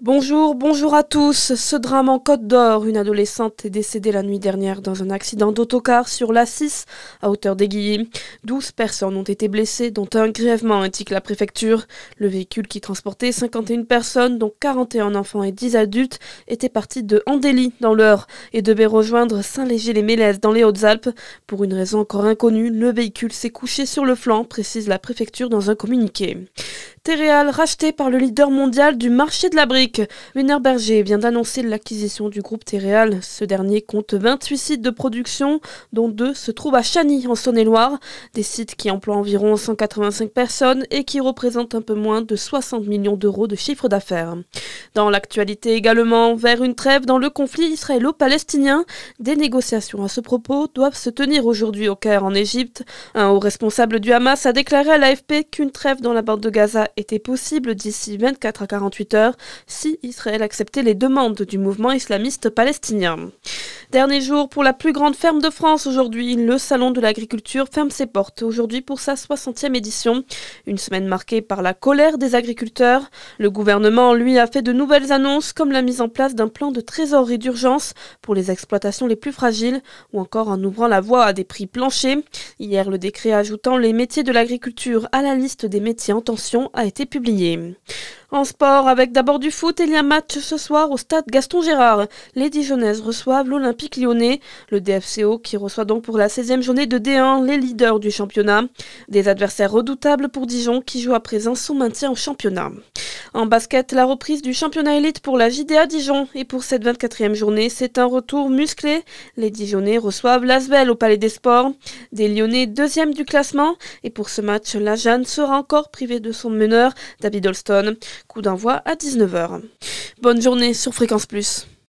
Bonjour, bonjour à tous. Ce drame en Côte d'Or, une adolescente est décédée la nuit dernière dans un accident d'autocar sur l'A6 à hauteur d'Aiguilly. 12 personnes ont été blessées, dont un grièvement, indique la préfecture. Le véhicule qui transportait 51 personnes, dont 41 enfants et 10 adultes, était parti de Andély dans l'Eure et devait rejoindre Saint-Léger-les-Mélèzes dans les Hautes-Alpes. Pour une raison encore inconnue, le véhicule s'est couché sur le flanc, précise la préfecture dans un communiqué. Téréal racheté par le leader mondial du marché de la brique. Berger vient d'annoncer l'acquisition du groupe Téréal. Ce dernier compte 28 sites de production, dont deux se trouvent à Chagny, en Saône-et-Loire. Des sites qui emploient environ 185 personnes et qui représentent un peu moins de 60 millions d'euros de chiffre d'affaires. Dans l'actualité également, vers une trêve dans le conflit israélo-palestinien, des négociations à ce propos doivent se tenir aujourd'hui au Caire en Égypte. Un haut responsable du Hamas a déclaré à l'AFP qu'une trêve dans la bande de Gaza était possible d'ici 24 à 48 heures si Israël acceptait les demandes du mouvement islamiste palestinien. Dernier jour pour la plus grande ferme de France aujourd'hui. Le Salon de l'agriculture ferme ses portes aujourd'hui pour sa 60e édition. Une semaine marquée par la colère des agriculteurs. Le gouvernement, lui, a fait de nouvelles annonces comme la mise en place d'un plan de trésorerie d'urgence pour les exploitations les plus fragiles ou encore en ouvrant la voie à des prix planchers. Hier, le décret ajoutant les métiers de l'agriculture à la liste des métiers en tension a été publié. En sport, avec d'abord du foot, il y a match ce soir au stade Gaston Gérard. Les Dijonnaises reçoivent l'Olympique lyonnais, le DFCO qui reçoit donc pour la 16e journée de D1 les leaders du championnat. Des adversaires redoutables pour Dijon qui joue à présent son maintien au championnat. En basket, la reprise du championnat élite pour la JDA Dijon. Et pour cette 24e journée, c'est un retour musclé. Les Dijonnais reçoivent l'Asvel au Palais des Sports. Des Lyonnais deuxième du classement. Et pour ce match, la Jeanne sera encore privée de son meneur, David Holston. Coup d'envoi à 19h. Bonne journée sur Fréquence Plus.